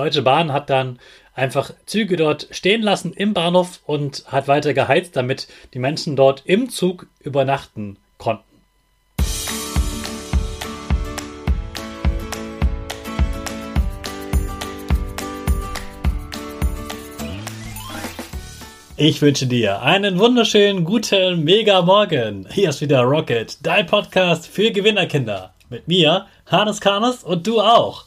Deutsche Bahn hat dann einfach Züge dort stehen lassen im Bahnhof und hat weiter geheizt, damit die Menschen dort im Zug übernachten konnten. Ich wünsche dir einen wunderschönen guten Mega Morgen. Hier ist wieder Rocket, dein Podcast für Gewinnerkinder. Mit mir, Hannes Karnes und du auch.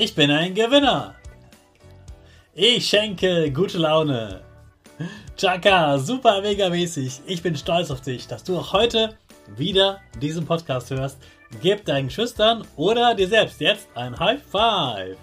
Ich bin ein Gewinner. Ich schenke gute Laune. Chaka, super mega mäßig. Ich bin stolz auf dich, dass du auch heute wieder diesen Podcast hörst. Gib deinen Schüchtern oder dir selbst jetzt ein High Five.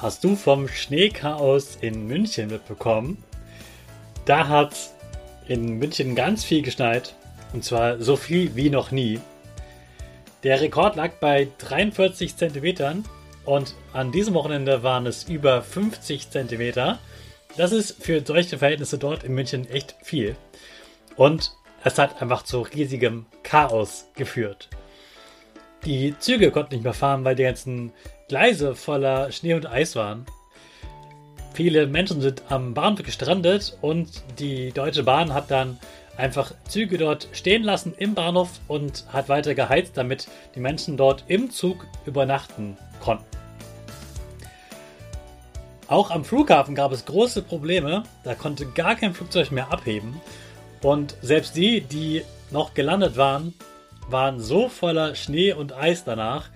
Hast du vom Schneechaos in München mitbekommen? Da hat in München ganz viel geschneit. Und zwar so viel wie noch nie. Der Rekord lag bei 43 Zentimetern und an diesem Wochenende waren es über 50 Zentimeter. Das ist für solche Verhältnisse dort in München echt viel. Und es hat einfach zu riesigem Chaos geführt. Die Züge konnten nicht mehr fahren, weil die ganzen Gleise voller Schnee und Eis waren. Viele Menschen sind am Bahnhof gestrandet und die Deutsche Bahn hat dann einfach Züge dort stehen lassen im Bahnhof und hat weiter geheizt, damit die Menschen dort im Zug übernachten konnten. Auch am Flughafen gab es große Probleme. Da konnte gar kein Flugzeug mehr abheben. Und selbst die, die noch gelandet waren, waren so voller Schnee und Eis danach.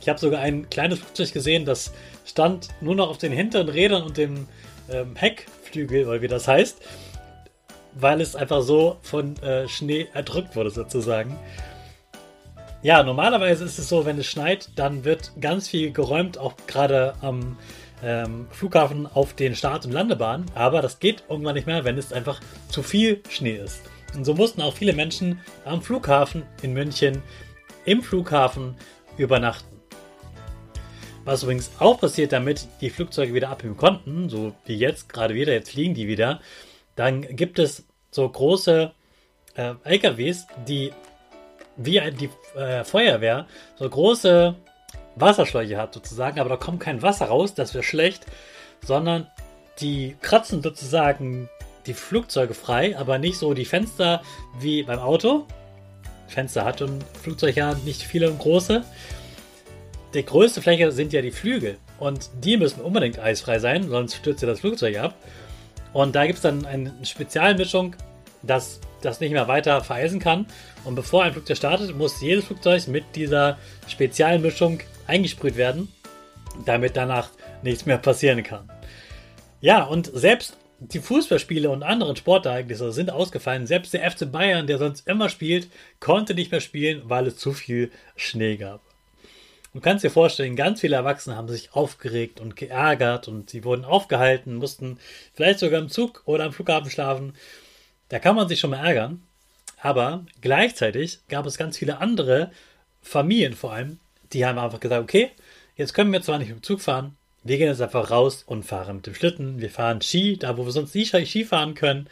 Ich habe sogar ein kleines Flugzeug gesehen, das stand nur noch auf den hinteren Rädern und dem ähm, Heckflügel, oder wie das heißt, weil es einfach so von äh, Schnee erdrückt wurde sozusagen. Ja, normalerweise ist es so, wenn es schneit, dann wird ganz viel geräumt, auch gerade am ähm, Flughafen auf den Start- und Landebahnen. Aber das geht irgendwann nicht mehr, wenn es einfach zu viel Schnee ist. Und so mussten auch viele Menschen am Flughafen in München im Flughafen übernachten. Was übrigens auch passiert, damit die Flugzeuge wieder abheben konnten, so wie jetzt gerade wieder, jetzt fliegen die wieder, dann gibt es so große äh, LKWs, die wie die äh, Feuerwehr so große Wasserschläuche hat sozusagen, aber da kommt kein Wasser raus, das wäre schlecht, sondern die kratzen sozusagen die Flugzeuge frei, aber nicht so die Fenster wie beim Auto. Fenster hat ein Flugzeug ja nicht viele und große. Die größte Fläche sind ja die Flügel und die müssen unbedingt eisfrei sein, sonst stürzt ja das Flugzeug ab. Und da gibt es dann eine Spezialmischung, dass das nicht mehr weiter vereisen kann. Und bevor ein Flugzeug startet, muss jedes Flugzeug mit dieser Spezialmischung eingesprüht werden, damit danach nichts mehr passieren kann. Ja, und selbst die Fußballspiele und anderen Sportereignisse sind ausgefallen. Selbst der FC Bayern, der sonst immer spielt, konnte nicht mehr spielen, weil es zu viel Schnee gab. Du kannst dir vorstellen, ganz viele Erwachsene haben sich aufgeregt und geärgert und sie wurden aufgehalten, mussten vielleicht sogar im Zug oder am Flughafen schlafen. Da kann man sich schon mal ärgern. Aber gleichzeitig gab es ganz viele andere Familien vor allem, die haben einfach gesagt, okay, jetzt können wir zwar nicht mit dem Zug fahren, wir gehen jetzt einfach raus und fahren mit dem Schlitten. Wir fahren Ski, da wo wir sonst nie Ski fahren können.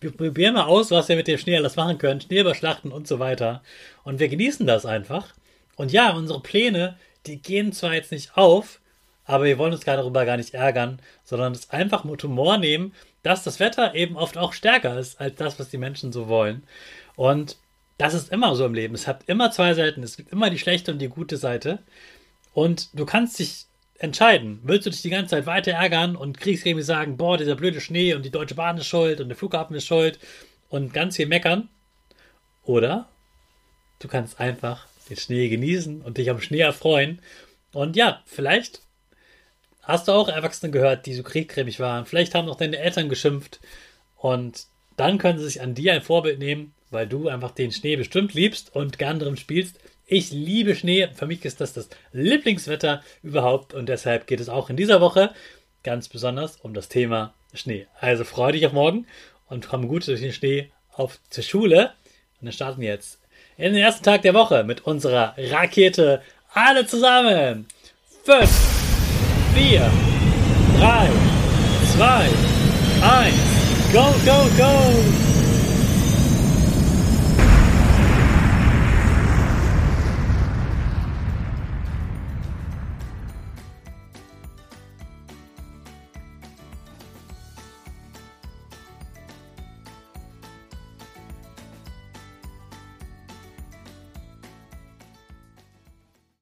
Wir probieren mal aus, was wir mit dem Schnee alles machen können. Schnee überschlachten und so weiter. Und wir genießen das einfach. Und ja, unsere Pläne, die gehen zwar jetzt nicht auf, aber wir wollen uns gar darüber gar nicht ärgern, sondern es einfach mit Humor nehmen, dass das Wetter eben oft auch stärker ist als das, was die Menschen so wollen. Und das ist immer so im Leben. Es hat immer zwei Seiten. Es gibt immer die schlechte und die gute Seite. Und du kannst dich entscheiden. Willst du dich die ganze Zeit weiter ärgern und kriegsgrämig sagen, boah, dieser blöde Schnee und die Deutsche Bahn ist schuld und der Flughafen ist schuld und ganz viel meckern? Oder du kannst einfach den Schnee genießen und dich am Schnee erfreuen. Und ja, vielleicht hast du auch Erwachsene gehört, die so kriegcremig waren. Vielleicht haben auch deine Eltern geschimpft. Und dann können sie sich an dir ein Vorbild nehmen, weil du einfach den Schnee bestimmt liebst und gern drin spielst. Ich liebe Schnee. Für mich ist das das Lieblingswetter überhaupt und deshalb geht es auch in dieser Woche ganz besonders um das Thema Schnee. Also freue dich auf morgen und komm gut durch den Schnee auf zur Schule. Und dann starten wir jetzt in den ersten Tag der Woche mit unserer Rakete. Alle zusammen. 5, 4, 3, 2, 1. Go, go, go!